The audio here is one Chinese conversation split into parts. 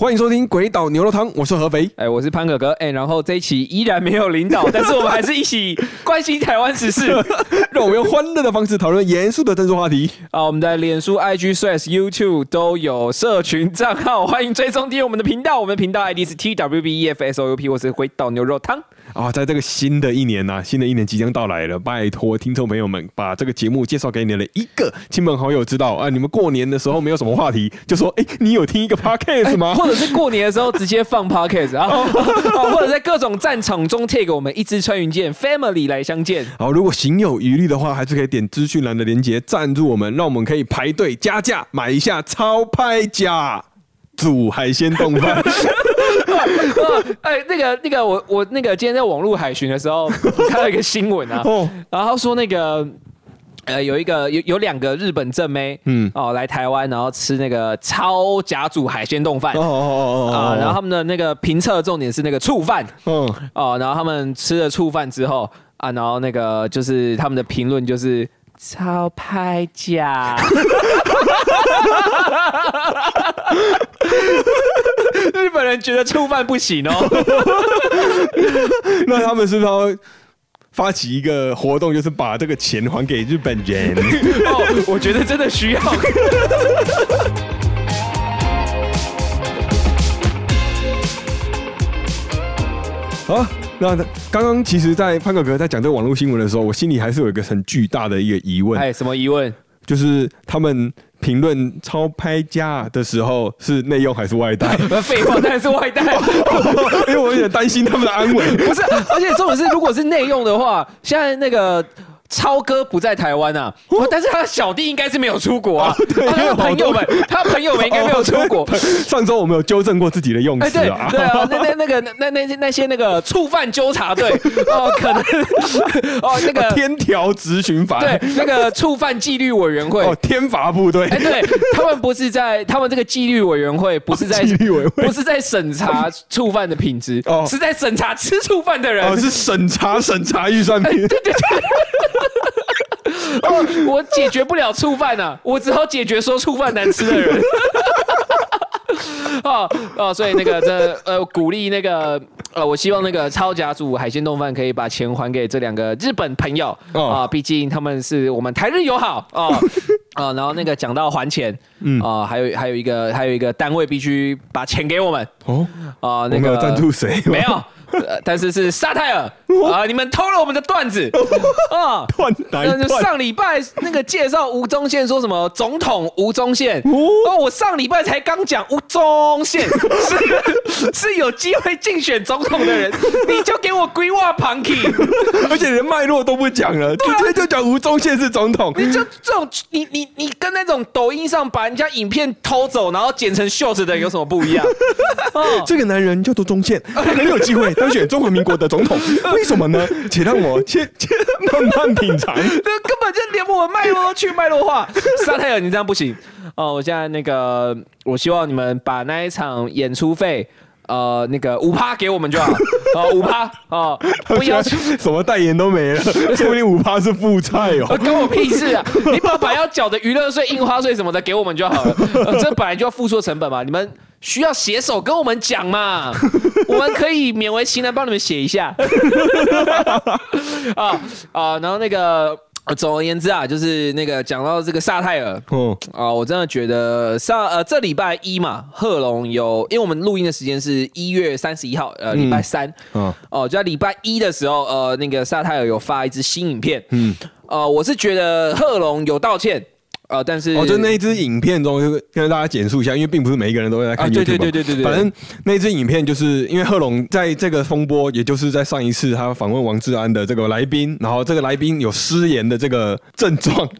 欢迎收听《鬼岛牛肉汤》，我是合肥。哎，我是潘哥哥。哎，然后这一期依然没有领导，但是我们还是一起关心台湾时事，让我们用欢乐的方式讨论严肃的政治话题。啊，我们的脸书、IG、Threads、YouTube 都有社群账号，欢迎追踪订阅我们的频道。我们的频道 ID 是 TWBEFSOUP，我是鬼岛牛肉汤。啊，在这个新的一年呐，新的一年即将到来了，拜托听众朋友们把这个节目介绍给你的一个亲朋好友知道啊。你们过年的时候没有什么话题，就说哎，你有听一个 podcast 吗？或者是过年的时候直接放 podcast 啊，或者在各种战场中 take 我们一支穿云箭 family 来相见。好，如果行有余力的话，还是可以点资讯栏的链接赞助我们，让我们可以排队加价买一下超拍价煮海鲜冻饭。哎，那个那个，我我那个今天在网络海巡的时候看到一个新闻啊，然后说那个呃有一个有有两个日本正妹，嗯。哦来台湾，然后吃那个超甲煮海鲜冻饭，哦哦哦啊，然后他们的那个评测重点是那个醋饭，嗯。哦，然后他们吃了醋饭之后啊，然后那个就是他们的评论就是超拍假。日本人觉得触犯不行哦，那他们是不是要发起一个活动，就是把这个钱还给日本人？哦，我觉得真的需要。好，那刚刚其实，在潘哥哥在讲这个网络新闻的时候，我心里还是有一个很巨大的一个疑问。哎，什么疑问？就是他们。评论超拍价的时候是内用还是外带？废话，当然是外带，因为我有点担心他们的安危。不是，而且重点是，如果是内用的话，现在那个。超哥不在台湾啊，但是他的小弟应该是没有出国啊。他的朋友们，他朋友们应该没有出国。上周我们有纠正过自己的用词啊。对啊，那那那个那那那些那个触犯纠察队 哦，可能 哦那个天条执行法。对那个触犯纪律委员会。哦天罚部队。哎对他们不是在他们这个纪律委员会不是在纪律委会。不是在审查触犯的品质哦。是在审查吃触犯的人。哦是审查审查预算品。对对对。哦，我解决不了触犯啊，我只好解决说触犯难吃的人。哦哦，所以那个这呃鼓励那个呃，我希望那个超甲组海鲜冻饭可以把钱还给这两个日本朋友啊，毕竟他们是我们台日友好啊啊。然后那个讲到还钱，嗯啊，还有还有一个还有一个单位必须把钱给我们哦？啊，那个赞助谁。没有？但是是沙泰尔啊！你们偷了我们的段子。啊！段子上礼拜那个介绍吴宗宪说什么总统吴宗宪。哦，我上礼拜才刚讲吴宗宪。是是有机会竞选总统的人，你就给我规划 Punky，而且连脉络都不讲了，直接就讲吴宗宪是总统，你就这种你你你跟那种抖音上把人家影片偷走然后剪成袖子的有什么不一样？这个男人叫做宗宪，很有机会。当选中华民国的总统，为什么呢？且让我先 先慢慢品尝。这根本就连我脉络都去脉络化。沙泰尔，你这样不行哦！我现在那个，我希望你们把那一场演出费，呃，那个五趴给我们就好。哦，五趴哦，不要什么代言都没了，说不定五趴是负债哦。关我屁事啊！你把把要缴的娱乐税、印花税什么的给我们就好了。这本来就要付出成本嘛，你们。需要写手跟我们讲嘛？我们可以勉为其难帮你们写一下。啊啊，然后那个总而言之啊，就是那个讲到这个萨泰尔，嗯啊，我真的觉得上呃这礼拜一嘛，贺龙有，因为我们录音的时间是一月三十一号，呃礼拜三，嗯哦，就在礼拜一的时候，呃那个萨泰尔有发一支新影片，嗯呃，我是觉得贺龙有道歉。啊！但是哦，就那一支影片中，就跟大家简述一下，因为并不是每一个人都会在看对对对对对。反正那支影片就是因为贺龙在这个风波，也就是在上一次他访问王志安的这个来宾，然后这个来宾有失言的这个症状，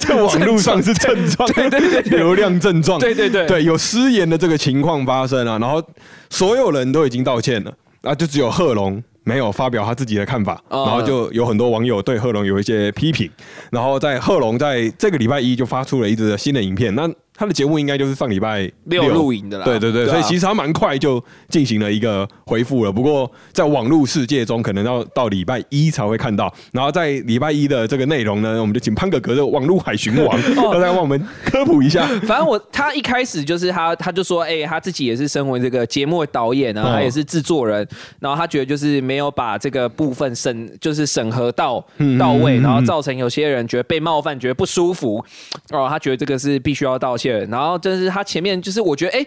在网络上是症状，对对对，流量症状，对对对，对有失言的这个情况发生啊，然后所有人都已经道歉了，啊，就只有贺龙。没有发表他自己的看法，然后就有很多网友对贺龙有一些批评，然后在贺龙在这个礼拜一就发出了一支新的影片，那他的节目应该就是上礼拜六录影的啦。对对对，所以其实他蛮快就进行了一个回复了。不过在网络世界中，可能要到礼拜一才会看到。然后在礼拜一的这个内容呢，我们就请潘哥哥的网络海巡王他来帮我们科普一下。反正我他一开始就是他他就说，哎，他自己也是身为这个节目的导演呢，他也是制作人，然后他觉得就是没有把这个部分审就是审核到到位，然后造成有些人觉得被冒犯，觉得不舒服。哦，他觉得这个是必须要道歉，然后真是他前面就是我觉得哎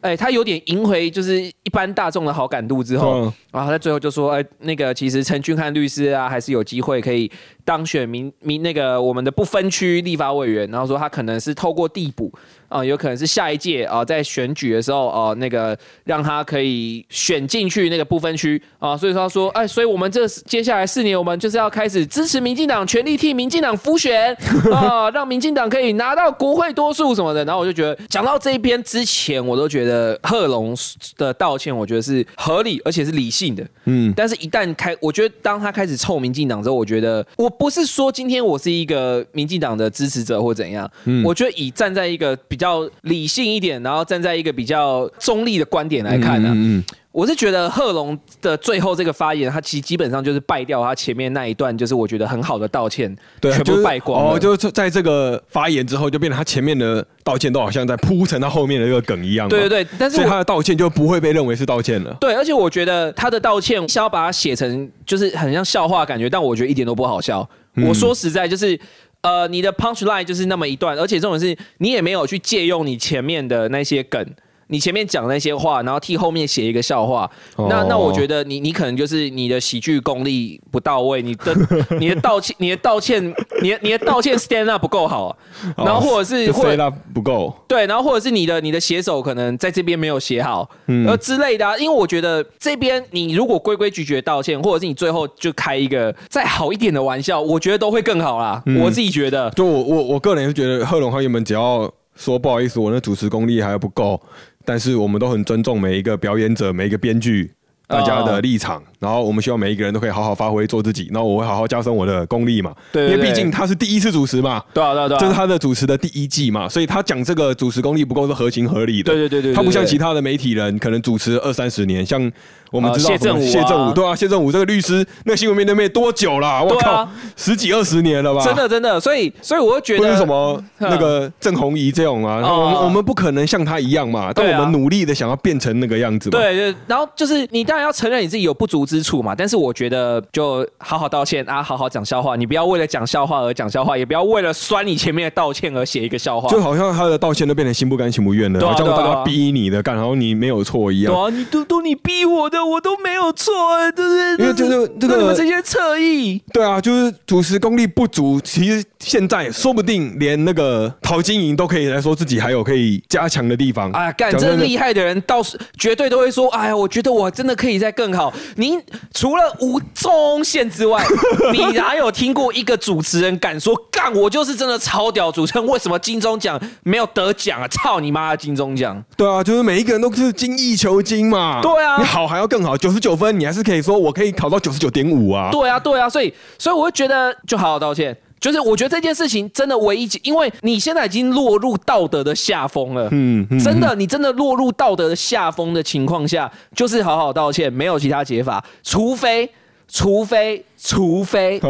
哎，他有点赢回就是一般大众的好感度之后，然后他最后就说哎，那个其实陈俊翰律师啊，还是有机会可以。当选民民那个我们的不分区立法委员，然后说他可能是透过递补啊，有可能是下一届啊，在选举的时候哦，那个让他可以选进去那个不分区啊，所以说他说哎，所以我们这接下来四年，我们就是要开始支持民进党，全力替民进党复选 啊，让民进党可以拿到国会多数什么的。然后我就觉得讲到这一边之前，我都觉得贺龙的道歉，我觉得是合理而且是理性的，嗯，但是一旦开，我觉得当他开始臭民进党之后，我觉得我。不是说今天我是一个民进党的支持者或怎样，我觉得以站在一个比较理性一点，然后站在一个比较中立的观点来看呢，我是觉得贺龙的最后这个发言，他其实基本上就是败掉他前面那一段，就是我觉得很好的道歉，对，全部败光。哦，就是在这个发言之后，就变成他前面的道歉都好像在铺成他后面的一个梗一样。对对对，但是他的道歉就不会被认为是道歉了。对，而且我觉得他的道歉想要把它写成就是很像笑话感觉，但我觉得一点都不好笑。我说实在，就是呃，你的 punch line 就是那么一段，而且这种是你也没有去借用你前面的那些梗。你前面讲那些话，然后替后面写一个笑话，那那我觉得你你可能就是你的喜剧功力不到位，你的 你的道歉你的道歉你的你的道歉 stand up 不够好，然后或者是 stand up 不够，对，然后或者是你的你的写手可能在这边没有写好，呃之类的，因为我觉得这边你如果规规矩矩道歉，或者是你最后就开一个再好一点的玩笑，我觉得都会更好啦。我自己觉得，就我我我个人是觉得贺龙和原本只要说不好意思，我那主持功力还不够。但是我们都很尊重每一个表演者，每一个编剧。大家的立场，然后我们希望每一个人都可以好好发挥做自己，然后我会好好加深我的功力嘛。对，因为毕竟他是第一次主持嘛。对啊，对啊，这是他的主持的第一季嘛，所以他讲这个主持功力不够是合情合理的。对对对对，他不像其他的媒体人，可能主持二三十年，像我们知道谢正武，谢正武对啊，谢正武这个律师，那个新闻面对面多久了？我靠，十几二十年了吧？真的真的，所以所以我觉得什么那个郑红怡这种啊，我们我们不可能像他一样嘛，但我们努力的想要变成那个样子。对对，然后就是你当然要承认你自己有。不足之处嘛，但是我觉得就好好道歉啊，好好讲笑话。你不要为了讲笑话而讲笑话，也不要为了酸你前面的道歉而写一个笑话。就好像他的道歉都变成心不甘情不愿的，好像大家逼你的干，然后你没有错一样。对啊，你都都你逼我的，我都没有错，对不对？因为就是这个这些侧翼。对啊，就是主持功力不足，其实现在说不定连那个陶晶莹都可以来说自己还有可以加强的地方。啊，干真厉害的人，倒是绝对都会说，哎呀，我觉得我真的可以再更好。您除了吴宗宪之外，你哪有听过一个主持人敢说干我就是真的超屌主持人？为什么金钟奖没有得奖啊？操你妈的金钟奖！对啊，就是每一个人都是精益求精嘛。对啊，你好还要更好，九十九分你还是可以说我可以考到九十九点五啊。对啊，对啊，所以所以我会觉得就好好道歉。就是我觉得这件事情真的唯一，因为你现在已经落入道德的下风了。嗯，真的，你真的落入道德的下风的情况下，就是好好道歉，没有其他解法，除非，除非，除非。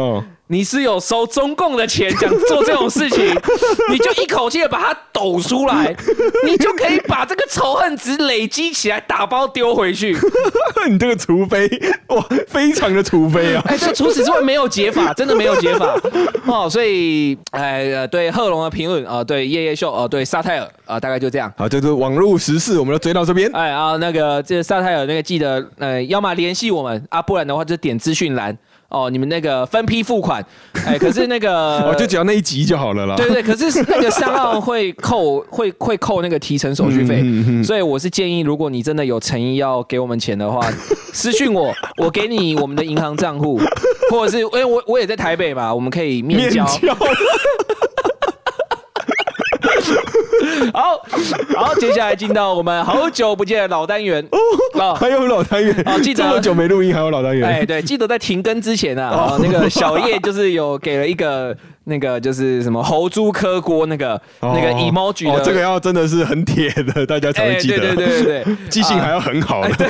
你是有收中共的钱，想做这种事情，你就一口气把它抖出来，你就可以把这个仇恨值累积起来，打包丢回去。你这个除非哇，非常的除非啊！哎，这除此之外没有解法，真的没有解法哦。所以，哎，对贺龙的评论啊，对夜夜秀哦，对沙泰尔啊，大概就这样。好，就是网络时事，我们就追到这边。哎啊，那个这沙泰尔那个记得，呃，要么联系我们啊，不然的话就点资讯栏。哦，你们那个分批付款，哎，可是那个，哦，就只要那一集就好了啦。对对，可是那个上岸会扣，会会扣那个提成手续费，所以我是建议，如果你真的有诚意要给我们钱的话，私讯我，我给你我们的银行账户，或者是，因为我我也在台北嘛，我们可以面交。好，好，接下来进到我们好久不见的老单元。哦，还有老单元啊，记得。这么久没录音，还有老单元。哎，对，记得在停更之前啊，那个小叶就是有给了一个那个就是什么猴猪磕锅那个那个 emoji 的，这个要真的是很铁的，大家才会记得。对对对对对，记性还要很好。对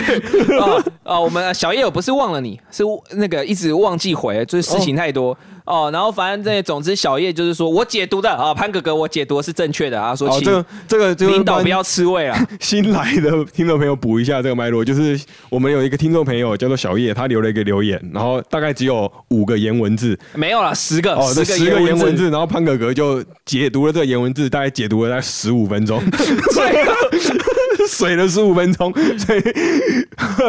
啊啊，我们小叶我不是忘了你，是那个一直忘记回，就是事情太多。哦，然后反正这总之小叶就是说我解读的啊，潘哥哥我解读是正确的啊，说这个这个领导不要吃味啊。新来的听众朋友补一下这个脉络，就是我们有一个听众朋友叫做小叶，他留了一个留言，然后大概只有五个言文字，没有了十个，十个言文字，然后潘哥哥就解读了这个言文字，大概解读了大概十五分钟。水了十五分钟，所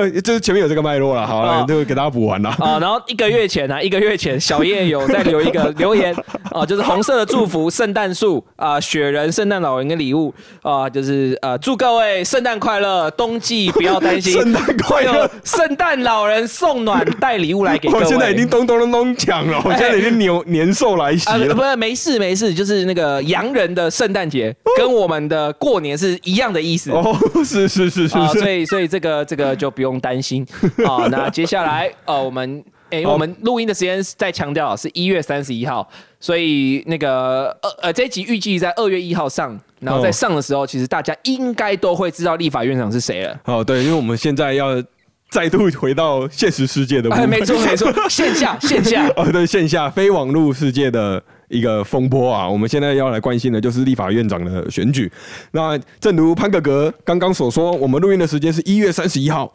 以就是前面有这个脉络了，好了，就给大家补完了啊。然后一个月前呢，一个月前小叶有在留一个 留言啊，就是红色的祝福，圣诞树啊，雪人，圣诞老人的礼物啊，就是呃，祝各位圣诞快乐，冬季不要担心，圣诞快乐，圣诞老人送暖带礼物来给各位。我现在已经咚咚咚咚抢了，我现在已经年年兽来袭了。不是，没事没事，就是那个洋人的圣诞节跟我们的过年是一样的意思。是是是是，所以所以这个这个就不用担心啊。那接下来呃，我们哎，我们录音的时间再强调是一月三十一号，所以那个呃呃，这一集预计在二月一号上，然后在上的时候，其实大家应该都会知道立法院长是谁了。哦，对，因为我们现在要再度回到现实世界的，没错没错，线下线下 哦，对，线下非网络世界的。一个风波啊！我们现在要来关心的就是立法院长的选举。那正如潘哥哥刚刚所说，我们录音的时间是一月三十一号，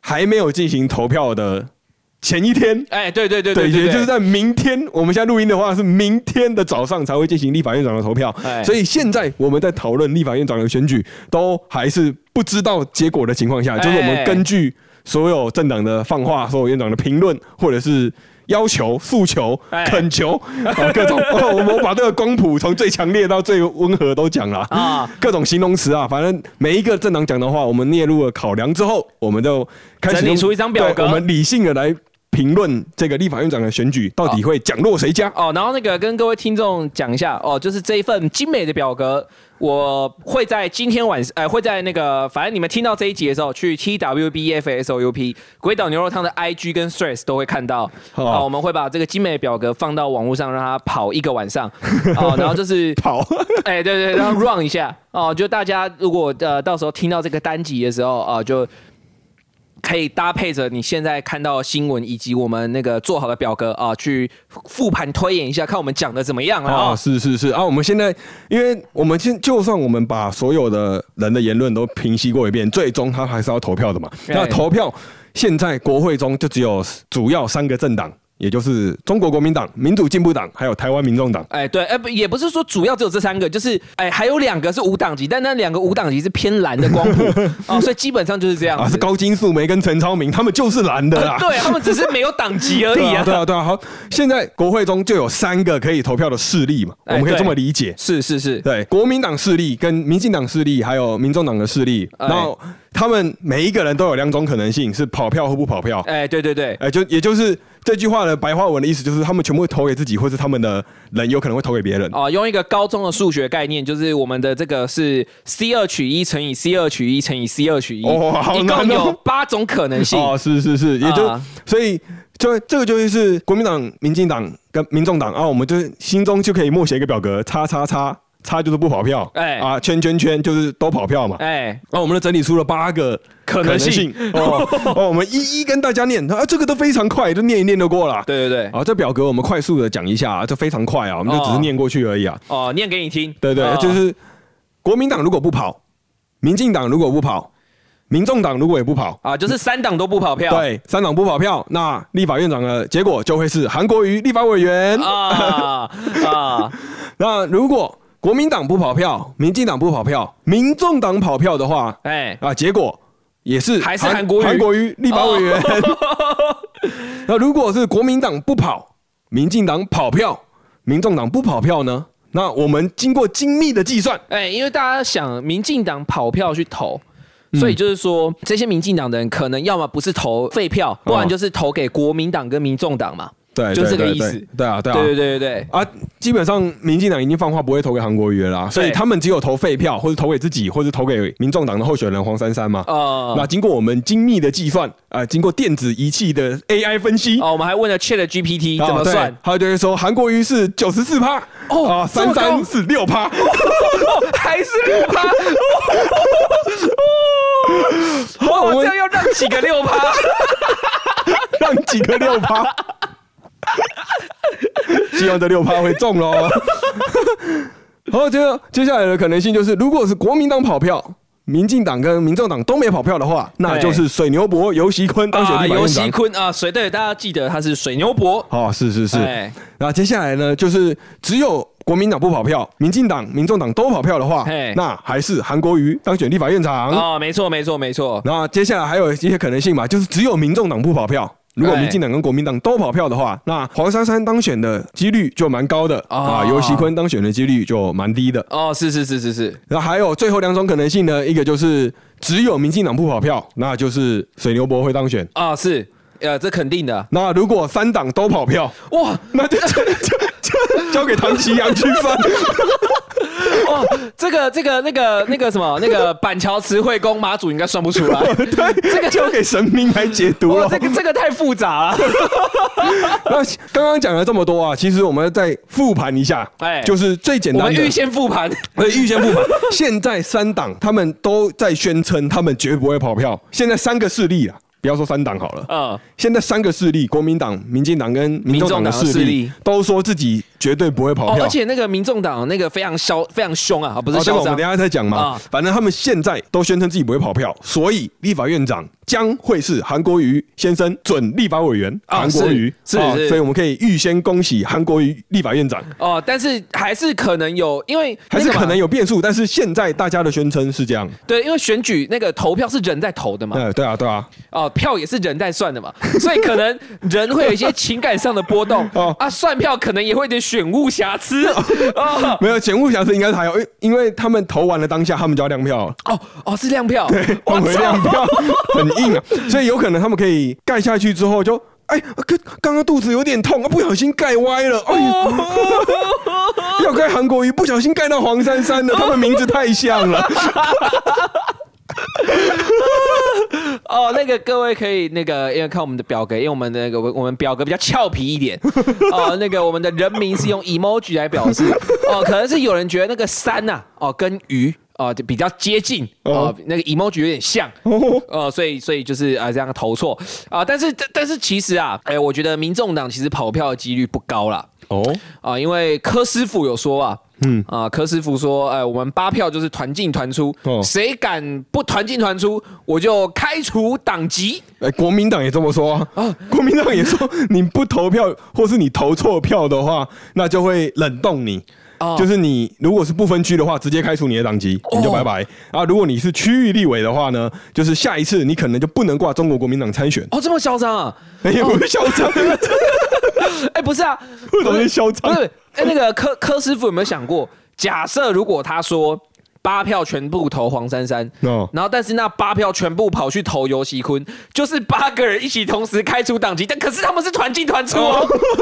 还没有进行投票的前一天。哎，对对对对，也就是在明天。我们现在录音的话是明天的早上才会进行立法院长的投票。所以现在我们在讨论立法院长的选举，都还是不知道结果的情况下，就是我们根据所有政党的放话、所有院长的评论，或者是。要求、诉求、恳求啊，各种，我们把这个光谱从最强烈到最温和都讲了啊，各种形容词啊，反正每一个政党讲的话，我们列入了考量之后，我们就开始整理出一张表格，我们理性的来评论这个立法院长的选举到底会奖落谁家哦。然后那个跟各位听众讲一下哦，就是这一份精美的表格。我会在今天晚上，呃，会在那个，反正你们听到这一集的时候，去 T W B F S O U P 鬼岛牛肉汤的 I G 跟 Stress 都会看到。好，我们会把这个精美的表格放到网络上，让它跑一个晚上。哦，然后就是跑，哎，对对，然后 run 一下。哦，就大家如果呃到时候听到这个单集的时候，啊，就。可以搭配着你现在看到新闻以及我们那个做好的表格啊，去复盘推演一下，看我们讲的怎么样啊？是 是是啊，我们现在，因为我们现就算我们把所有的人的言论都平息过一遍，最终他还是要投票的嘛。那投票现在国会中就只有主要三个政党。也就是中国国民党、民主进步党，还有台湾民众党。哎，对，哎不，也不是说主要只有这三个，就是哎，还有两个是无党籍，但那两个无党籍是偏蓝的光谱 哦，所以基本上就是这样啊。是高金素梅跟陈超明，他们就是蓝的啦。对他们只是没有党籍而已啊。对啊，对啊。好，现在国会中就有三个可以投票的势力嘛，我们可以这么理解。是是是，对，国民党势力跟民进党势力，还有民众党的势力，然后。他们每一个人都有两种可能性，是跑票或不跑票。哎，对对对，哎，就也就是这句话的白话文的意思，就是他们全部会投给自己，或是他们的人有可能会投给别人。哦，用一个高中的数学概念，就是我们的这个是 C 二取一乘以 C 二取一乘以 C 二取一，哦一共有八种可能性。哦，是是是，也就所以就这个就是国民党、民进党跟民众党啊，我们就是心中就可以默写一个表格，叉叉叉。差就是不跑票，哎。啊，圈圈圈就是都跑票嘛，哎，那我们整理出了八个可能性。哦，哦，我们一一跟大家念，啊，这个都非常快，就念一念就过了，对对对，啊，这表格我们快速的讲一下，这非常快啊，我们就只是念过去而已啊，哦，念给你听，对对，就是国民党如果不跑，民进党如果不跑，民众党如果也不跑，啊，就是三党都不跑票，对，三党不跑票，那立法院长的结果就会是韩国瑜立法委员。啊啊，那如果。国民党不跑票，民进党不跑票，民众党跑票的话，哎啊，结果也是还是韩国韩国瑜立法委员。那如果是国民党不跑，民进党跑票，民众党不跑票呢？那我们经过精密的计算，哎，因为大家想民进党跑票去投，所以就是说这些民进党的人可能要么不是投废票，不然就是投给国民党跟民众党嘛。对，就这个意思。对啊，对啊，对对对对。对啊，基本上民进党已经放话不会投给韩国瑜了啦，所以他们只有投废票，或者投给自己，或者投给民众党的候选人黄珊珊嘛。哦，那经过我们精密的计算，啊，经过电子仪器的 AI 分析，哦，我们还问了 Chat GPT 怎么算，他就会说韩国瑜是九十四趴，哦，啊，珊珊是六趴，还是六趴。哦我这样要让几个六趴，让几个六趴，希望这六趴会中喽。好，接接下来的可能性就是，如果是国民党跑票，民进党跟民众党都没跑票的话，那就是水牛伯游锡坤当选立法院长。游锡坤啊，水对大家记得他是水牛伯。哦，是是是。那接下来呢，就是只有。国民党不跑票，民进党、民众党都跑票的话，那还是韩国瑜当选立法院长哦，没错，没错，没错。那接下来还有一些可能性嘛，就是只有民众党不跑票，如果民进党跟国民党都跑票的话，那黄珊珊当选的几率就蛮高的啊，尤锡坤当选的几率就蛮低的哦。是是是是是。然后还有最后两种可能性呢，一个就是只有民进党不跑票，那就是水牛博会当选啊，是。呃，这肯定的。那如果三党都跑票，哇，那就就就交给唐奇阳去算。哦，这个这个那个那个什么那个板桥慈惠宫马祖应该算不出来。对，这个 交给神明来解读了。这个这个太复杂了。那刚刚讲了这么多啊，其实我们再复盘一下，哎，就是最简单的。预先复盘，对，预先复盘。现在三党他们都在宣称他们绝不会跑票。现在三个势力啊。不要说三党好了，嗯，现在三个势力，国民党、民进党跟民众党的势力，都说自己绝对不会跑票，而且那个民众党那个非常嚣、非常凶啊，不是嚣张。我们等下再讲嘛，反正他们现在都宣称自己不会跑票，所以立法院长。将会是韩国瑜先生准立法委员，韩国瑜是，所以我们可以预先恭喜韩国瑜立法院长哦。但是还是可能有，因为还是可能有变数。但是现在大家的宣称是这样，对，因为选举那个投票是人在投的嘛，对对啊对啊，哦，票也是人在算的嘛，所以可能人会有一些情感上的波动 哦啊，算票可能也会有点选物瑕疵。哦，没有选物瑕疵应该是还有，因因为他们投完了当下，他们就要亮票。哦哦是亮票，对，换回亮票 很。硬啊，所以有可能他们可以盖下去之后就，哎，刚刚刚肚子有点痛，不小心盖歪了，哎呦，要盖韩国瑜，不小心盖到黄珊珊了，他们名字太像了。哦，那个各位可以那个，因为看我们的表格，因为我们的那个我们表格比较俏皮一点。哦，那个我们的人名是用 emoji 来表示。哦，可能是有人觉得那个山呐，哦，跟鱼。哦，就比较接近哦，那个 emoji 有点像哦，所以所以就是啊这样投错啊，但是但是其实啊，哎，我觉得民众党其实跑票的几率不高啦。哦啊，因为柯师傅有说啊，嗯啊，柯师傅说，哎，我们八票就是团进团出，谁敢不团进团出，我就开除党籍。哎，国民党也这么说啊，国民党也说，你不投票或是你投错票的话，那就会冷冻你。就是你如果是不分区的话，直接开除你的党籍，你就拜拜。啊，如果你是区域立委的话呢，就是下一次你可能就不能挂中国国民党参选。哦，这么嚣张啊？也不嚣张。哎，不是啊，为什么嚣张？不是，哎，那个柯柯师傅有没有想过，假设如果他说。八票全部投黄珊珊，然后但是那八票全部跑去投尤喜坤，就是八个人一起同时开除党籍，但可是他们是团进团出哦。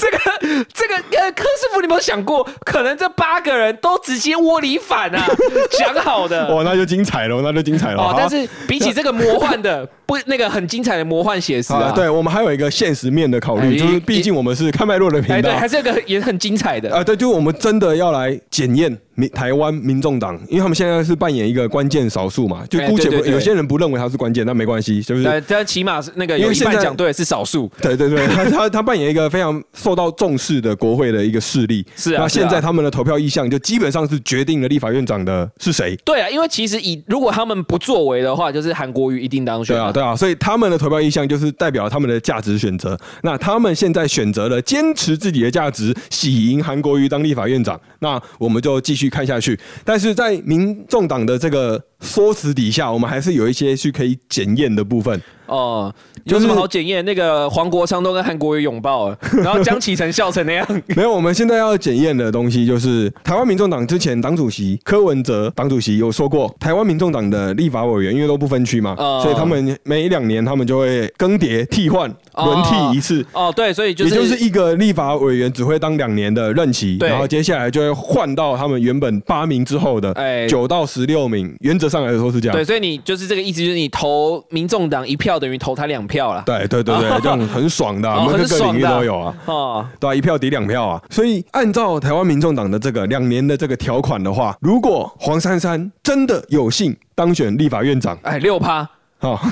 这个这个呃，柯师傅，你有没有想过，可能这八个人都直接窝里反啊？讲好的，哇，那就精彩了，那就精彩了。哦，但是比起这个魔幻的不那个很精彩的魔幻写实啊，对我们还有一个现实面的考虑，就是毕竟我们是看脉络的频道，对，还是一个也很精彩的啊。对，就是我们真的要来检验。民台湾民众党，因为他们现在是扮演一个关键少数嘛，就姑且有些人不认为他是关键，那没关系，是不是？但起码是那个，因为现在讲对是少数，对对对，他他他扮演一个非常受到重视的国会的一个势力。是啊，那现在他们的投票意向就基本上是决定了立法院长的是谁。对啊，因为其实以如果他们不作为的话，就是韩国瑜一定当选。对啊，对啊，所以他们的投票意向就是代表他们的价值选择。那他们现在选择了坚持自己的价值，喜迎韩国瑜当立法院长。那我们就继续看下去。但是在民众党的这个说辞底下，我们还是有一些去可以检验的部分。哦，有什么好检验？那个黄国昌都跟韩国瑜拥抱了，然后江启臣笑成那样。没有，我们现在要检验的东西就是台湾民众党之前党主席柯文哲党主席有说过，台湾民众党的立法委员因为都不分区嘛，所以他们每两年他们就会更迭替换轮替一次。哦，对，所以就是也就是一个立法委员只会当两年的任期，然后接下来就会换到他们原本八名之后的九到十六名，原则上来说是这样。对，所以你就是这个意思，就是你投民众党一票。等于投他两票了，对对对对，这种很爽的，每个领域都有啊，哦，对，一票抵两票啊，所以按照台湾民众党的这个两年的这个条款的话，如果黄珊珊真的有幸当选立法院长，哎，六趴，好。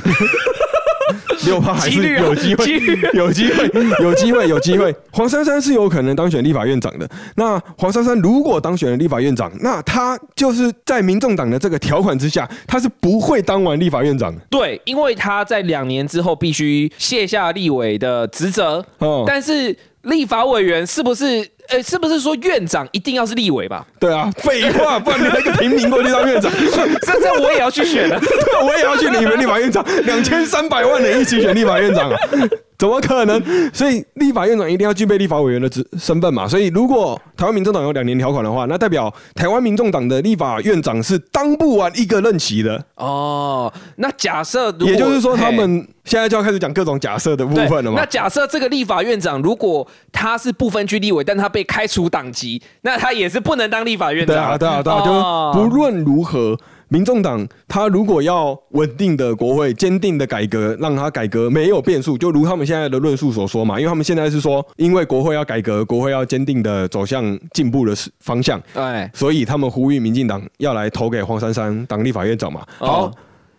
六趴还是有机会，有机会，有机会，有机会。黄珊珊是有可能当选立法院长的。那黄珊珊如果当选了立法院长，那他就是在民众党的这个条款之下，他是不会当完立法院长。对，因为他在两年之后必须卸下立委的职责。哦，但是立法委员是不是？哎，是不是说院长一定要是立委吧？对啊，废话，不然你那个平民过去当院长，这这我也要去选了，我也要去你们立法院长，两千三百万人一起选立法院长啊。怎么可能？所以立法院长一定要具备立法委员的职身份嘛。所以如果台湾民众党有两年条款的话，那代表台湾民众党的立法院长是当不完一个任期的。哦，那假设，也就是说，他们现在就要开始讲各种假设的部分了嘛。那假设这个立法院长如果他是不分区立委，但他被开除党籍，那他也是不能当立法院长。对啊，对啊，对啊，就不论如何。民众党他如果要稳定的国会、坚定的改革，让他改革没有变数，就如他们现在的论述所说嘛，因为他们现在是说，因为国会要改革，国会要坚定的走向进步的方向，哎，所以他们呼吁民进党要来投给黄珊珊当立法院长嘛。好，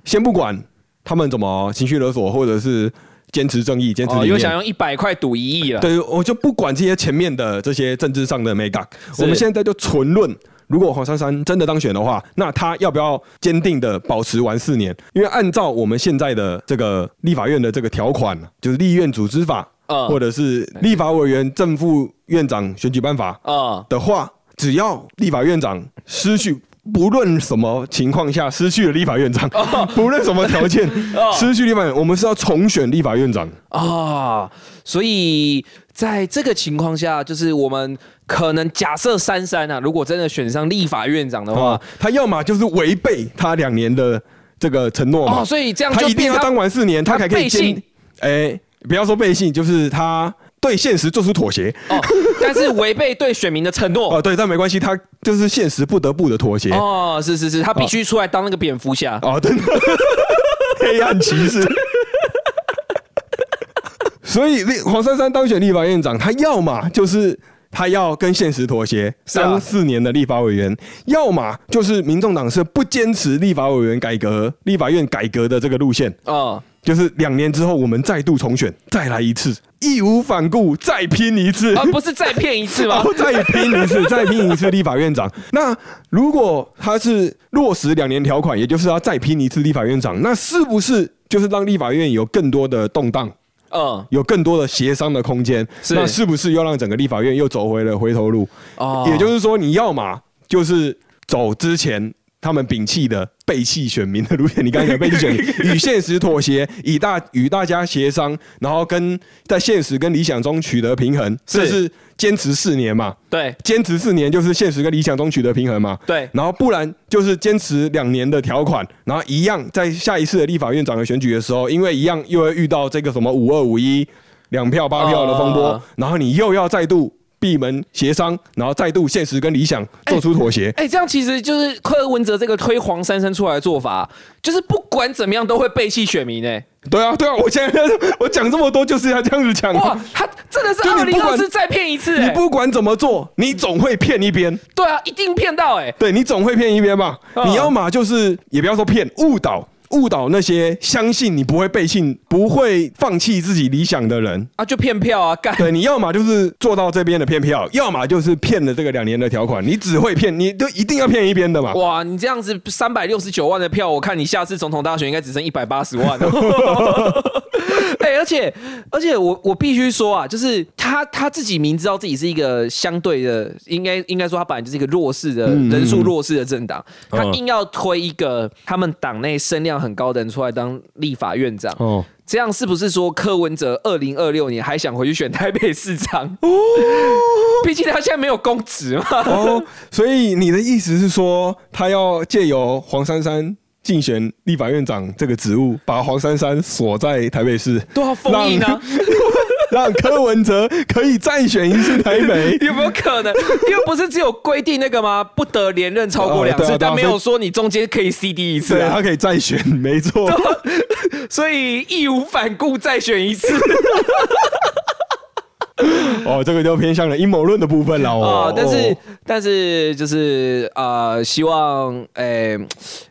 先不管他们怎么情绪勒索，或者是坚持正义、坚持理念，想用一百块赌一亿了。对，我就不管这些前面的这些政治上的美感，我们现在就纯论。如果黄珊珊真的当选的话，那他要不要坚定的保持完四年？因为按照我们现在的这个立法院的这个条款，就是立院组织法，或者是立法委员正副院长选举办法啊的话，只要立法院长失去，不论什么情况下失去了立法院长，不论什么条件 失去立法院，我们是要重选立法院长啊。所以在这个情况下，就是我们。可能假设珊珊啊，如果真的选上立法院长的话，他要么就是违背他两年的这个承诺嘛，所以这样他一定要当完四年，他才可以信。哎，不要说背信，就是他对现实做出妥协。哦，但是违背对选民的承诺。哦，对，但没关系，他就是现实不得不的妥协。哦，是是是，他必须出来当那个蝙蝠侠。哦，真的，黑暗骑士。所以黄珊珊当选立法院长，他要么就是。他要跟现实妥协，三四年的立法委员，要么就是民众党是不坚持立法委员改革、立法院改革的这个路线啊，就是两年之后我们再度重选，再来一次，义无反顾再拼一次，啊不是再骗一次吗？再拼一次，再拼一次立法院长。那如果他是落实两年条款，也就是要再拼一次立法院长，那是不是就是让立法院有更多的动荡？嗯，有更多的协商的空间，那是不是又让整个立法院又走回了回头路？哦，也就是说，你要嘛就是走之前他们摒弃的背弃选民的路线，你刚才讲背弃选民，与现实妥协，以大与大家协商，然后跟在现实跟理想中取得平衡，这是。坚持四年嘛，对，坚持四年就是现实跟理想中取得平衡嘛，对，然后不然就是坚持两年的条款，然后一样在下一次的立法院长的选举的时候，因为一样又会遇到这个什么五二五一两票八票的风波，然后你又要再度闭门协商，然后再度现实跟理想做出妥协。哎，这样其实就是柯文哲这个推黄珊珊出来的做法，就是不管怎么样都会背弃选民哎。对啊，对啊，我现在 我讲这么多就是要这样子讲。哇，他真的是二零二四再骗一次，你不管怎么做，你总会骗一边。对啊，一定骗到哎。对你总会骗一边嘛，你要么就是也不要说骗，误导。误导那些相信你不会背信、不会放弃自己理想的人啊，就骗票啊！干对，你要么就是做到这边的骗票，要么就是骗了这个两年的条款。你只会骗，你都一定要骗一边的嘛！哇，你这样子三百六十九万的票，我看你下次总统大选应该只剩一百八十万。哎，而且而且我我必须说啊，就是他他自己明知道自己是一个相对的，应该应该说他本来就是一个弱势的人数弱势的政党，他硬要推一个他们党内声量很高的人出来当立法院长。哦，这样是不是说柯文哲二零二六年还想回去选台北市长？哦，毕竟他现在没有公职嘛。哦，所以你的意思是说，他要借由黄珊珊？竞选立法院长这个职务，把黄珊珊锁在台北市，都要封印呢，让柯文哲可以再选一次台北，有没有可能？因为不是只有规定那个吗？不得连任超过两次，但没有说你中间可以 CD 一次，他可以再选，没错。所以义无反顾再选一次。哦，这个就偏向了阴谋论的部分了哦。但是，但是就是呃，希望诶，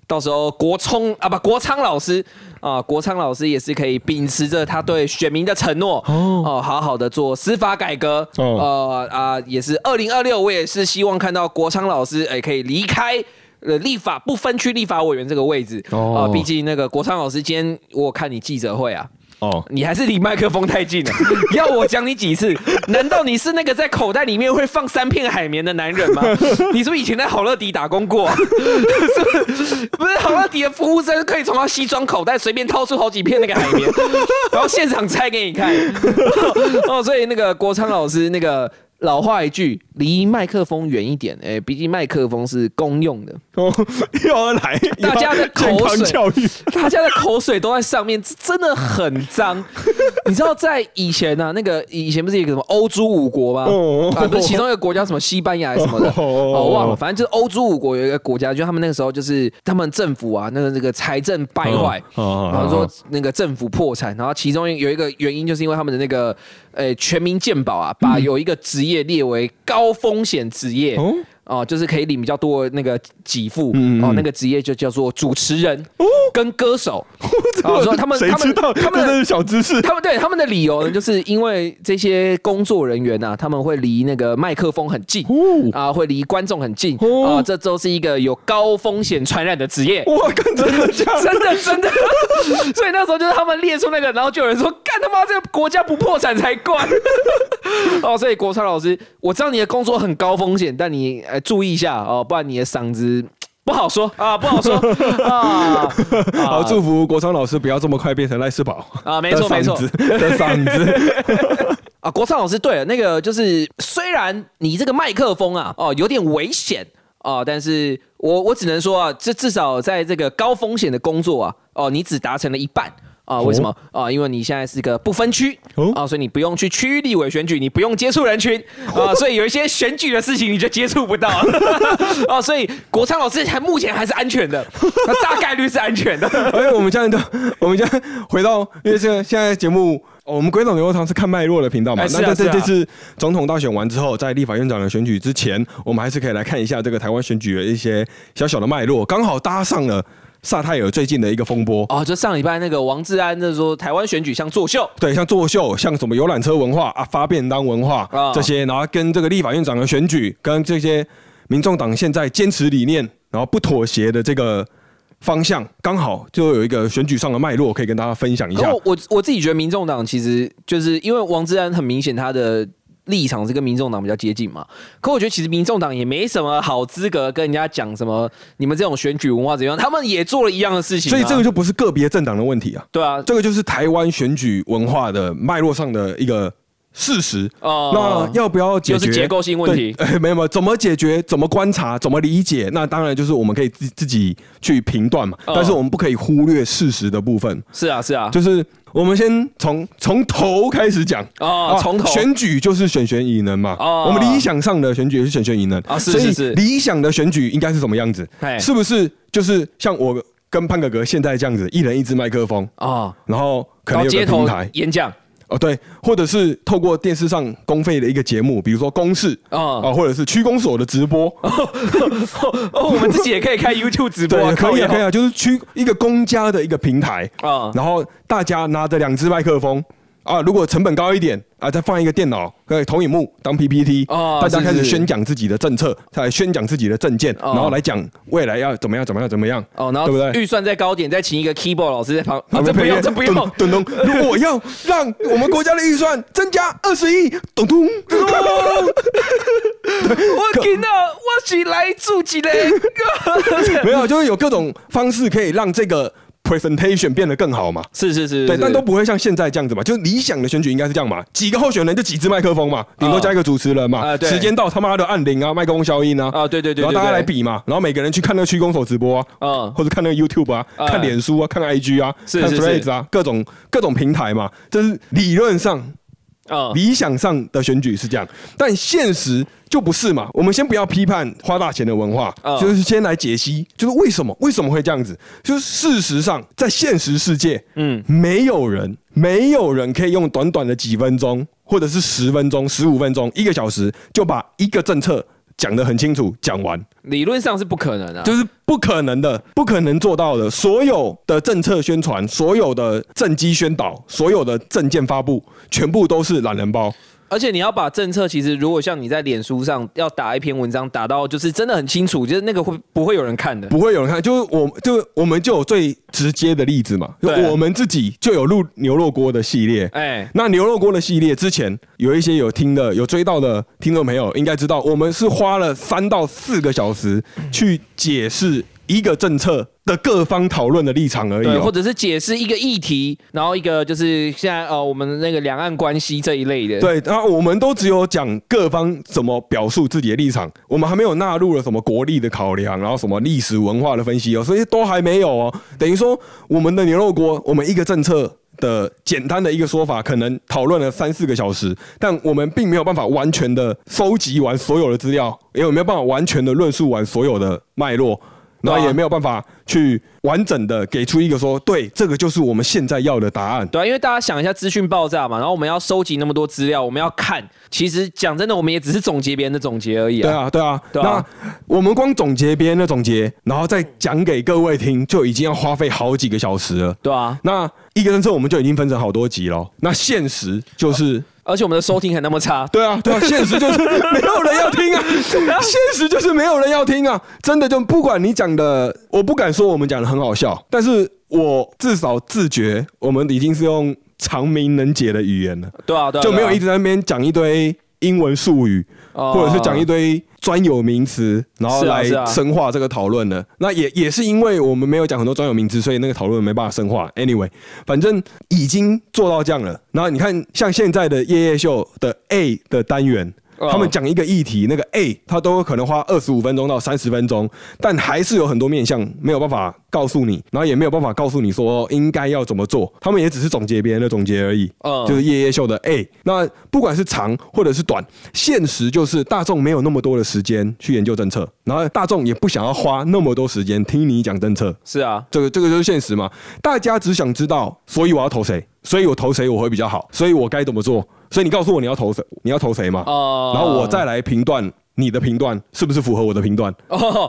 到时候国聪啊，不，国昌老师啊，国昌老师也是可以秉持着他对选民的承诺哦，好好的做司法改革。呃啊，也是二零二六，我也是希望看到国昌老师哎，可以离开呃立法不分区立法委员这个位置啊。毕竟那个国昌老师今天我看你记者会啊。哦，你还是离麦克风太近了。要我讲你几次？难道你是那个在口袋里面会放三片海绵的男人吗？你是不是以前在好乐迪打工过？不是好乐迪的服务生可以从他西装口袋随便掏出好几片那个海绵，然后现场拆给你看。哦，所以那个国昌老师那个。老话一句，离麦克风远一点。哎，毕竟麦克风是公用的。哦，又要来，大家的口水，大家的口水都在上面，真的很脏。你知道在以前呢，那个以前不是有个什么欧洲五国吗？啊，不是其中一个国家什么西班牙还是什么的，我忘了。反正就是欧洲五国有一个国家，就他们那个时候就是他们政府啊，那个那个财政败坏，然后说那个政府破产，然后其中有一个原因就是因为他们的那个。诶，全民健保啊，把有一个职业列为高风险职业。哦，就是可以领比较多那个给付哦，那个职业就叫做主持人跟歌手。我 说他们，他们，他们的小知识，他们对他们的理由呢，就是因为这些工作人员呐，他们会离那个麦克风很近啊，会离观众很近啊，这都是一个有高风险传染的职业。哇，真的真的 真的，所以那时候就是他们列出那个，然后就有人说，干他妈这个国家不破产才怪。哦，所以国超老师，我知道你的工作很高风险，但你。注意一下哦，不然你的嗓子 不好说啊，不好说 啊。好，祝福国昌老师不要这么快变成赖世宝啊，没错没错的嗓子 啊。国昌老师对了，那个就是虽然你这个麦克风啊哦有点危险啊，但是我我只能说啊，这至少在这个高风险的工作啊哦，你只达成了一半。啊，为什么啊？因为你现在是个不分区啊，所以你不用去区域立委选举，你不用接触人群啊，所以有一些选举的事情你就接触不到 啊。所以国昌老师还目前还是安全的，大概率是安全的。而且我们现在都，我们现在回到，因为现在现在节目，我们鬼董牛肉汤是看脉络的频道嘛？那在这这次总统大选完之后，在立法院长的选举之前，我们还是可以来看一下这个台湾选举的一些小小的脉络，刚好搭上了。萨泰尔最近的一个风波哦，就上礼拜那个王志安，就是说台湾选举像作秀，对，像作秀，像什么游览车文化啊、发便当文化啊这些，然后跟这个立法院长的选举，跟这些民众党现在坚持理念，然后不妥协的这个方向，刚好就有一个选举上的脉络可以跟大家分享一下。我我自己觉得，民众党其实就是因为王志安很明显他的。立场是跟民众党比较接近嘛？可我觉得其实民众党也没什么好资格跟人家讲什么你们这种选举文化怎样，他们也做了一样的事情，所以这个就不是个别政党的问题啊。对啊，这个就是台湾选举文化的脉络上的一个事实。哦，那要不要解决？就是结构性问题。没有没有，怎么解决？怎么观察？怎么理解？那当然就是我们可以自自己去评断嘛。但是我们不可以忽略事实的部分。是啊是啊，就是。我们先从从头开始讲啊，从头选举就是选选以能嘛。哦，我们理想上的选举也是选选以能啊，是是是。理想的选举应该是什么样子？是不是就是像我跟潘哥哥现在这样子，一人一支麦克风啊，然后可能有个平台演讲。哦，对，或者是透过电视上公费的一个节目，比如说公视啊，啊，或者是区公所的直播，哦，我们自己也可以开 YouTube 直播，可以啊，可以啊，就是区一个公家的一个平台啊，然后大家拿着两只麦克风啊，如果成本高一点啊，再放一个电脑，可以投影幕当 PPT，哦，大家开始宣讲自己的政策，再宣讲自己的政见，然后来讲未来要怎么样怎么样怎么样，哦，然后对不对？预算再高点，再请一个 keyboard 老师在旁，啊这不用，这不用，咚咚，我 要让我们国家的预算增加二十亿，咚咚，我听到我是来自几嘞？没有，就是有各种方式可以让这个。Presentation 变得更好嘛？是是是，对，但都不会像现在这样子嘛。就是理想的选举应该是这样嘛，几个候选人就几支麦克风嘛，顶多加一个主持人嘛。时间到他妈的按铃啊，麦克风消音啊。啊，对对对。然后大家来比嘛，然后每个人去看那个区公所直播啊，或者看那个 YouTube 啊，看脸书啊，看 IG 啊，看 Threads 啊，各种各种平台嘛。这是理论上。啊，理想上的选举是这样，但现实就不是嘛。我们先不要批判花大钱的文化，就是先来解析，就是为什么为什么会这样子？就是事实上，在现实世界，嗯，没有人没有人可以用短短的几分钟，或者是十分钟、十五分钟、一个小时，就把一个政策。讲得很清楚，讲完理论上是不可能的，就是不可能的，不可能做到的。所有的政策宣传，所有的政绩宣导，所有的政见发布，全部都是懒人包。而且你要把政策，其实如果像你在脸书上要打一篇文章，打到就是真的很清楚，就是那个会不会有人看的？不会有人看，就是我就我们就有最直接的例子嘛，我们自己就有录牛肉锅的系列。哎，那牛肉锅的系列之前有一些有听的、有追到的听众朋友应该知道，我们是花了三到四个小时去解释。一个政策的各方讨论的立场而已，或者是解释一个议题，然后一个就是现在呃我们那个两岸关系这一类的。对，然后我们都只有讲各方怎么表述自己的立场，我们还没有纳入了什么国力的考量，然后什么历史文化的分析哦，所以都还没有哦。等于说我们的牛肉锅，我们一个政策的简单的一个说法，可能讨论了三四个小时，但我们并没有办法完全的收集完所有的资料，也有没有办法完全的论述完所有的脉络。然后也没有办法去完整的给出一个说，对，这个就是我们现在要的答案。对，因为大家想一下，资讯爆炸嘛，然后我们要收集那么多资料，我们要看，其实讲真的，我们也只是总结别人的总结而已。对啊，对啊，那我们光总结别人的总结，然后再讲给各位听，就已经要花费好几个小时了。对啊，那一个人之后我们就已经分成好多集了。那现实就是。而且我们的收听还那么差，对啊，对啊，现实就是没有人要听啊，现实就是没有人要听啊，真的就不管你讲的，我不敢说我们讲的很好笑，但是我至少自觉我们已经是用长明能解的语言了，对啊，就没有一直在那边讲一堆英文术语，或者是讲一堆。专有名词，然后来深化这个讨论的，那也也是因为我们没有讲很多专有名词，所以那个讨论没办法深化。Anyway，反正已经做到这样了。然后你看，像现在的夜夜秀的 A 的单元。他们讲一个议题，那个 A 他都可能花二十五分钟到三十分钟，但还是有很多面向没有办法告诉你，然后也没有办法告诉你说应该要怎么做。他们也只是总结别人的总结而已。嗯，就是夜夜秀的 A。那不管是长或者是短，现实就是大众没有那么多的时间去研究政策，然后大众也不想要花那么多时间听你讲政策。是啊，这个这个就是现实嘛。大家只想知道，所以我要投谁？所以我投谁我会比较好？所以我该怎么做？所以你告诉我你要投谁，你要投谁嘛？哦，然后我再来评断你的评断是不是符合我的评断。哦，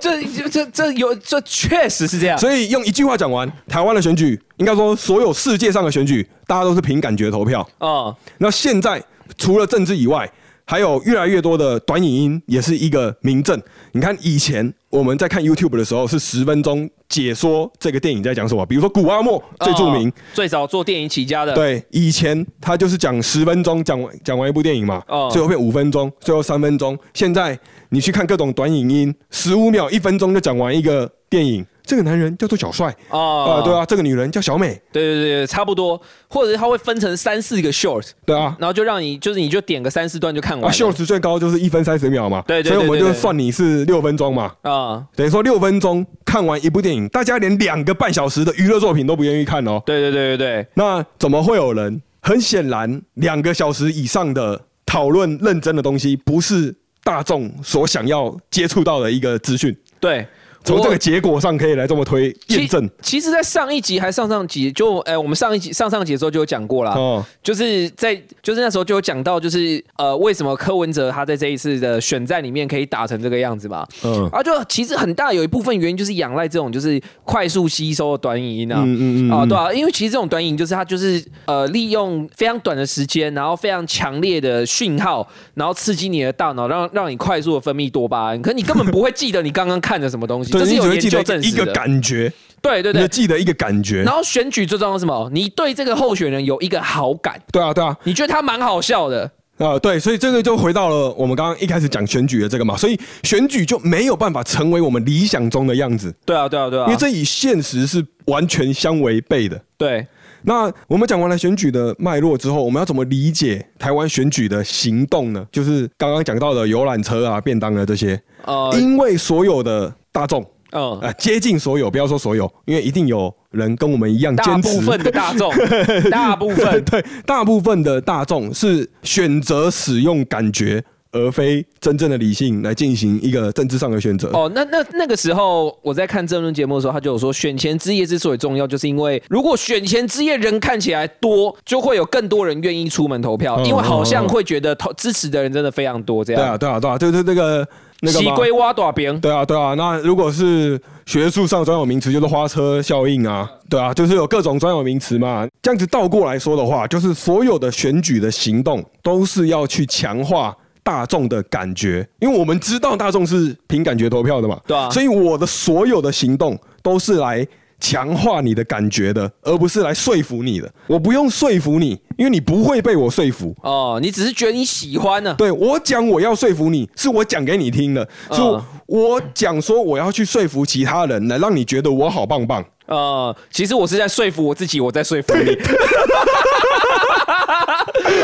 这这这有这确实是这样。所以用一句话讲完，台湾的选举，应该说所有世界上的选举，大家都是凭感觉投票。哦，那现在除了政治以外。还有越来越多的短影音也是一个明证。你看以前我们在看 YouTube 的时候是十分钟解说这个电影在讲什么，比如说古阿莫最著名，最早做电影起家的。对，以前他就是讲十分钟讲完讲完一部电影嘛，最后变五分钟，最后三分钟。现在你去看各种短影音，十五秒、一分钟就讲完一个电影。这个男人叫做小帅。啊，对啊，这个女人叫小美，对对对，差不多，或者是他会分成三四个 short，对啊，然后就让你就是你就点个三四段就看完，short 最高就是一分三十秒嘛，对对，所以我们就算你是六分钟嘛，啊，等于说六分钟看完一部电影，大家连两个半小时的娱乐作品都不愿意看哦，对对对对对，那怎么会有人？很显然，两个小时以上的讨论认真的东西，不是大众所想要接触到的一个资讯，对。从这个结果上可以来这么推验证。其实，在上一集还上上集，就哎，我们上一集上上集的时候就有讲过了，哦，就是在就是那时候就有讲到，就是呃，为什么柯文哲他在这一次的选战里面可以打成这个样子嘛？嗯，啊，就其实很大有一部分原因就是仰赖这种就是快速吸收的短影音啊，嗯嗯啊，对啊，因为其实这种短影音就是它就是呃利用非常短的时间，然后非常强烈的讯号，然后刺激你的大脑，让让你快速的分泌多巴胺，可你根本不会记得你刚刚看的什么东西。这是有研究证实的。一个感觉，对对对，记得一个感觉。然后选举最重要什么？你对这个候选人有一个好感。对啊，对啊，你觉得他蛮好笑的啊？对，所以这个就回到了我们刚刚一开始讲选举的这个嘛。所以选举就没有办法成为我们理想中的样子。对啊，对啊，对啊，因为这与现实是完全相违背的。对。那我们讲完了选举的脉络之后，我们要怎么理解台湾选举的行动呢？就是刚刚讲到的游览车啊、便当啊这些。呃，因为所有的大众，嗯，呃，接近所有，不要说所有，因为一定有人跟我们一样坚持。大部分的大众，大部分对，大部分的大众是选择使用感觉。而非真正的理性来进行一个政治上的选择。哦，那那那个时候我在看政论节目的时候，他就有说，选前之夜之所以重要，就是因为如果选前之夜人看起来多，就会有更多人愿意出门投票，因为好像会觉得投支持的人真的非常多。这样对啊，对啊，对啊，就是那个那个西龟挖大饼。对啊，对啊。那如果是学术上专有名词，就是花车效应啊。对啊，就是有各种专有名词嘛。这样子倒过来说的话，就是所有的选举的行动都是要去强化。大众的感觉，因为我们知道大众是凭感觉投票的嘛，对啊，所以我的所有的行动都是来强化你的感觉的，而不是来说服你的。我不用说服你，因为你不会被我说服。哦，你只是觉得你喜欢呢？对我讲我要说服你，是我讲给你听的，是我讲说我要去说服其他人，来让你觉得我好棒棒。呃，其实我是在说服我自己，我在说服你。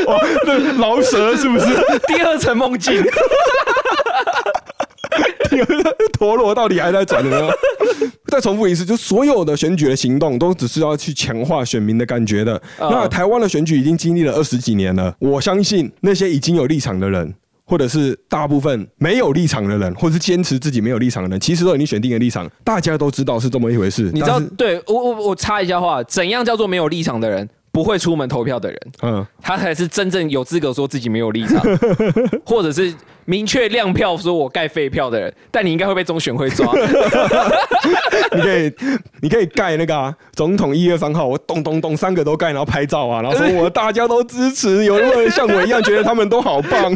哦，那老舍是不是第二层梦境？陀螺到底还在转呢？再重复一次，就所有的选举的行动都只是要去强化选民的感觉的。那台湾的选举已经经历了二十几年了，我相信那些已经有立场的人。或者是大部分没有立场的人，或者是坚持自己没有立场的人，其实都已经选定了立场，大家都知道是这么一回事。你知道，对我我我插一下话，怎样叫做没有立场的人？不会出门投票的人，嗯，他才是真正有资格说自己没有立场，或者是明确亮票说我盖废票的人。但你应该会被中选会抓。你可以，你可以盖那个总统一、二、三号，我咚咚咚三个都盖，然后拍照啊，然后说我大家都支持，有没有像我一样觉得他们都好棒？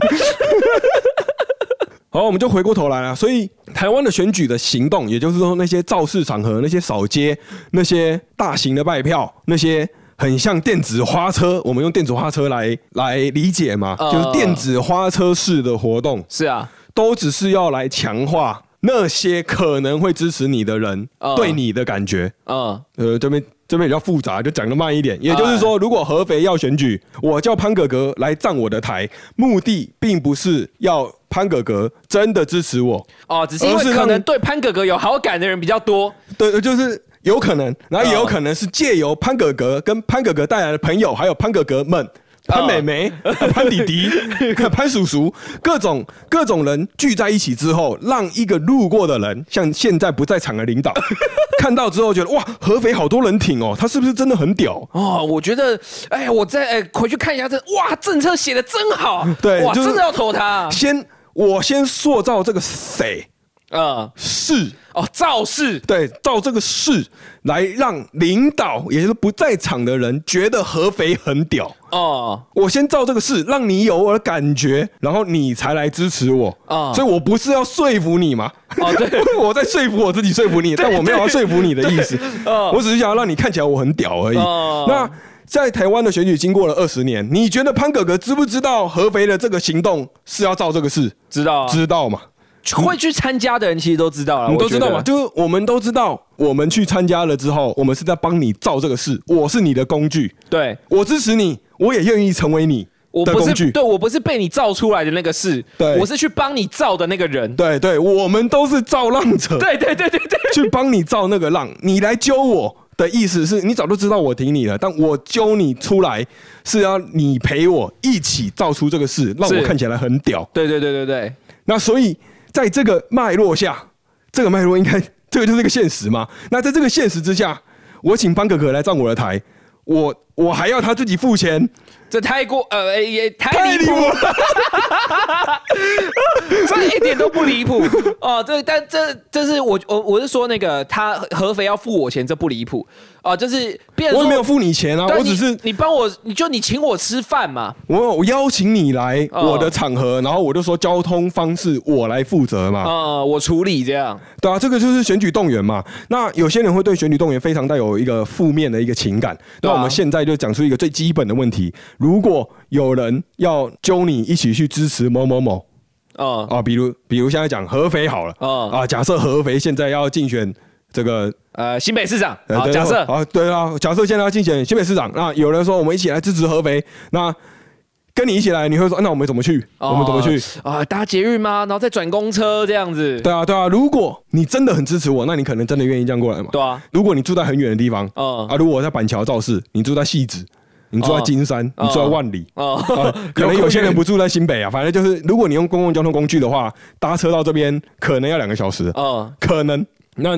好，我们就回过头来了。所以台湾的选举的行动，也就是说那些造势场合、那些扫街、那些大型的拜票、那些。很像电子花车，我们用电子花车来来理解嘛，就是电子花车式的活动。是啊，都只是要来强化那些可能会支持你的人对你的感觉。嗯，呃，这边这边比较复杂，就讲的慢一点。也就是说，如果合肥要选举，我叫潘哥哥来站我的台，目的并不是要潘哥哥真的支持我哦，只是因为可能对潘哥哥有好感的人比较多。对，就是。有可能，然后也有可能是借由潘哥哥跟潘哥哥带来的朋友，还有潘哥哥们、潘美眉、潘弟弟、潘叔叔，各种各种人聚在一起之后，让一个路过的人，像现在不在场的领导，看到之后觉得哇，合肥好多人挺哦，他是不是真的很屌哦？我觉得，哎，我再哎回去看一下这，哇，政策写的真好，对，哇，真的要投他。先，我先塑造这个谁。呃，是哦，造势对，造这个势来让领导，也就是不在场的人觉得合肥很屌哦。我先造这个势，让你有我的感觉，然后你才来支持我啊。所以我不是要说服你嘛，哦，对，我在说服我自己，说服你，但我没有要说服你的意思。我只是想要让你看起来我很屌而已。那在台湾的选举经过了二十年，你觉得潘哥哥知不知道合肥的这个行动是要造这个事？知道，知道嘛？会去参加的人其实都知道了，你都知道嘛？就是我们都知道，我们去参加了之后，我们是在帮你造这个事，我是你的工具，对我支持你，我也愿意成为你我不是。对我不是被你造出来的那个事，对，我是去帮你造的那个人。对对，我们都是造浪者。对对对对对，去帮你造那个浪，你来揪我的意思是你早就知道我挺你了，但我揪你出来是要你陪我一起造出这个事，让我看起来很屌。对对对对对，那所以。在这个脉络下，这个脉络应该 这个就是一个现实嘛。那在这个现实之下，我请方可可来站我的台，我我还要他自己付钱。这太过呃也太离谱了，这一点都不离谱哦。这但这这是我我我是说那个他合肥要付我钱，这不离谱哦。就是我没有付你钱啊，我只是你帮我，你就你请我吃饭嘛。我我邀请你来我的场合，然后我就说交通方式我来负责嘛。哦，我处理这样。对啊，这个就是选举动员嘛。那有些人会对选举动员非常带有一个负面的一个情感。那我们现在就讲出一个最基本的问题。如果有人要揪你一起去支持某某某，啊啊，比如比如现在讲合肥好了，啊啊，假设合肥现在要竞选这个呃新北市长，好，假设啊，对啊，假设现在要竞选新北市长，那有人说我们一起来支持合肥，那跟你一起来，你会说那我们怎么去？我们怎么去？啊，搭捷运吗？然后再转公车这样子？对啊，对啊，如果你真的很支持我，那你可能真的愿意这样过来嘛？对啊，如果你住在很远的地方，啊啊，如果我在板桥造势，你住在戏子。你住在金山，你住在万里，可能有些人不住在新北啊。反正就是，如果你用公共交通工具的话，搭车到这边可能要两个小时。嗯，可能。那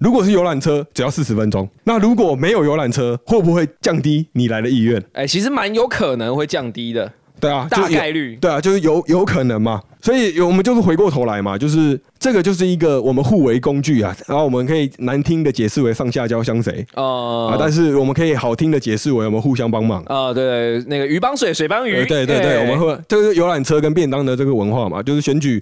如果是游览车，只要四十分钟。那如果没有游览车，会不会降低你来的意愿？哎，其实蛮有可能会降低的。对啊，大概率。对啊，就是有有可能嘛。所以，我们就是回过头来嘛，就是这个就是一个我们互为工具啊，然后我们可以难听的解释为上下交相谁哦，啊，但是我们可以好听的解释为我们互相帮忙。啊，对，那个鱼帮水，水帮鱼，对对对，我们会这个游览车跟便当的这个文化嘛，就是选举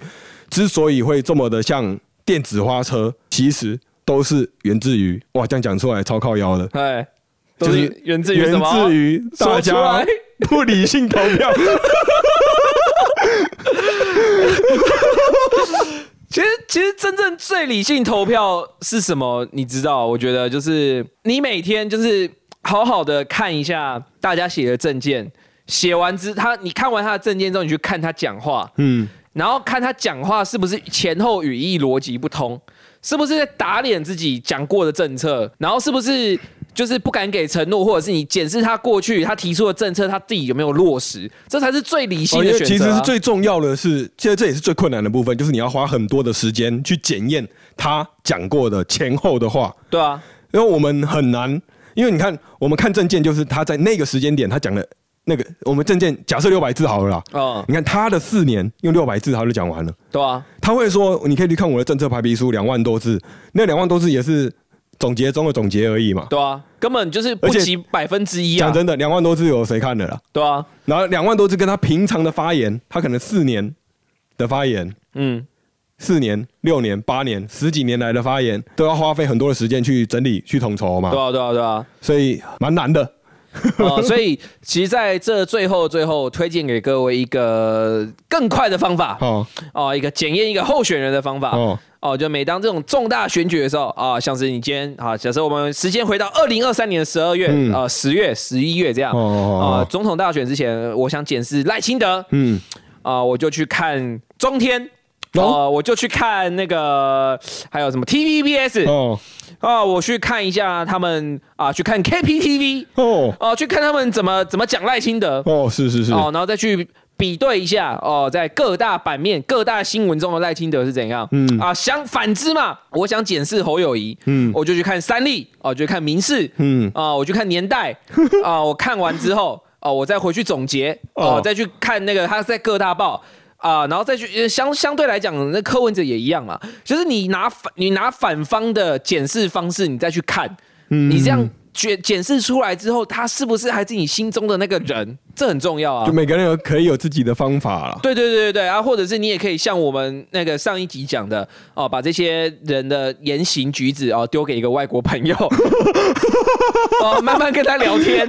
之所以会这么的像电子花车，其实都是源自于哇，这样讲出来超靠腰的，对，就是源自于源自于大家不理性投票。其实，其实真正最理性投票是什么？你知道？我觉得就是你每天就是好好的看一下大家写的证件，写完之他，你看完他的证件之后，你去看他讲话，嗯，然后看他讲话是不是前后语义逻辑不通，是不是在打脸自己讲过的政策，然后是不是？就是不敢给承诺，或者是你检视他过去他提出的政策，他自己有没有落实，这才是最理性的选择。其实是最重要的是，其实这也是最困难的部分，就是你要花很多的时间去检验他讲过的前后的话。对啊，因为我们很难，因为你看，我们看证件，就是他在那个时间点他讲的那个，我们证件假设六百字好了啦。哦，你看他的四年用六百字他就讲完了。对啊，他会说，你可以去看我的政策排比书，两万多字，那两万多字也是。总结中的总结而已嘛，对啊，根本就是不及百分之一啊！讲真的，两万多字有谁看的啦？对啊，然后两万多字跟他平常的发言，他可能四年的发言，嗯，四年、六年、八年、十几年来的发言，都要花费很多的时间去整理、去统筹嘛。对啊，对啊，对啊，所以蛮难的。哦，所以其实在这最后最后推荐给各位一个更快的方法。哦。哦，一个检验一个候选人的方法。哦。哦，就每当这种重大选举的时候啊，像是你今天啊，假设我们时间回到二零二三年的十二月啊十月十一月这样。啊，总统大选之前，我想检视赖清德，嗯。啊，我就去看中天。哦，我就去看那个，还有什么 TVBS 哦，啊，我去看一下他们啊，去看 KPTV 哦，哦，去看他们怎么怎么讲赖清德哦，是是是，哦，然后再去比对一下哦，在各大版面、各大新闻中的赖清德是怎样，嗯。啊，相反之嘛，我想检视侯友谊，嗯，我就去看三立，哦，就看民视，嗯。啊，我去看年代，啊，我看完之后，哦，我再回去总结，哦，再去看那个他在各大报。啊，然后再去相相对来讲，那柯文哲也一样嘛，就是你拿反你拿反方的检视方式，你再去看，你这样检检视出来之后，他是不是还是你心中的那个人？这很重要啊。就每个人有可以有自己的方法了。对对对对对啊，或者是你也可以像我们那个上一集讲的哦，把这些人的言行举止哦丢给一个外国朋友，哦，慢慢跟他聊天。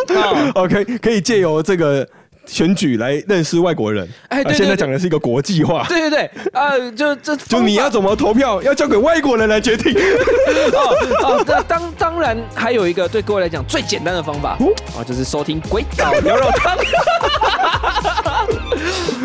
OK，可以借由这个。选举来认识外国人，哎，现在讲的是一个国际化，对对对，呃，就这 就你要怎么投票，要交给外国人来决定。哦哦，那当当然还有一个对各位来讲最简单的方法，哦，就是收听鬼岛牛肉汤。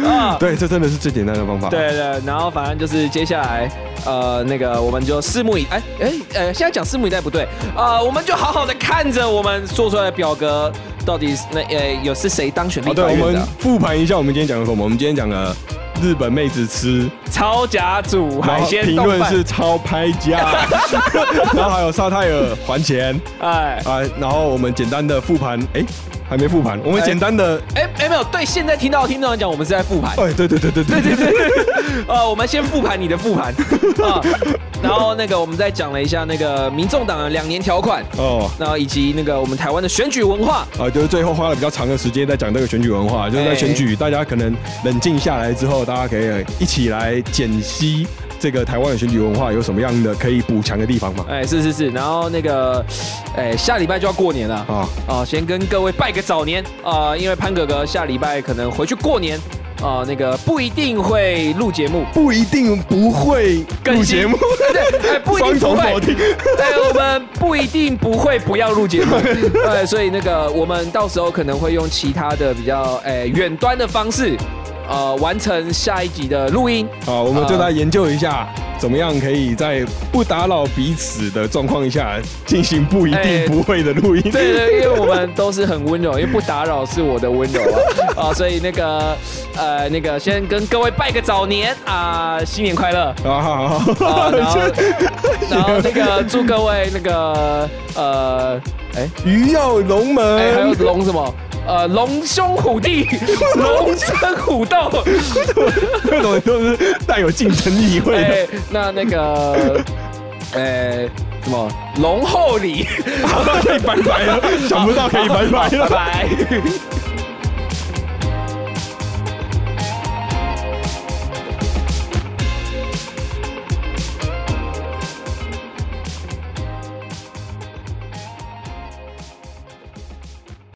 啊，对，这真的是最简单的方法。对对，然后反正就是接下来，呃，那个我们就拭目以，哎哎呃，现在讲拭目以待不对，呃，我们就好好的看着我们做出来的表格。到底那呃有是谁当选？好的，我们复盘一下我们今天讲的什么？我们今天讲了日本妹子吃超甲组海鲜评论是超拍价，然后还有沙泰尔还钱，哎。啊，然后我们简单的复盘，哎。还没复盘，我们简单的哎哎没有对，现在听到听众来讲，我们是在复盘。哎，对对对对对。对对对，呃，我们先复盘你的复盘。啊，然后那个我们再讲了一下那个民众党的两年条款。哦，然后以及那个我们台湾的选举文化。啊，就是最后花了比较长的时间在讲这个选举文化，就是在选举，大家可能冷静下来之后，大家可以一起来解析。这个台湾的选举文化有什么样的可以补强的地方吗？哎，是是是，然后那个，哎，下礼拜就要过年了。啊。啊，先跟各位拜个早年。啊，因为潘哥哥下礼拜可能回去过年。啊，那个不一定会录节目，不一定不会录节目，对，不一定不会，对，我们不一定不会不要录节目，对，所以那个我们到时候可能会用其他的比较哎远端的方式。呃，完成下一集的录音。好，我们就来研究一下，怎么样可以在不打扰彼此的状况下进行不一定不会的录音。对对，因为我们都是很温柔，因为不打扰是我的温柔啊。啊，所以那个呃，那个先跟各位拜个早年啊，新年快乐啊！好，好，然后 然后那个祝各位那个呃，哎，鱼跃龙门，还有龙什么？呃，龙兄虎弟，龙争虎斗，各种都是带有竞争意味的。那那个，呃，什么龙厚礼，可以拜拜了，想不到可以拜拜了，拜拜。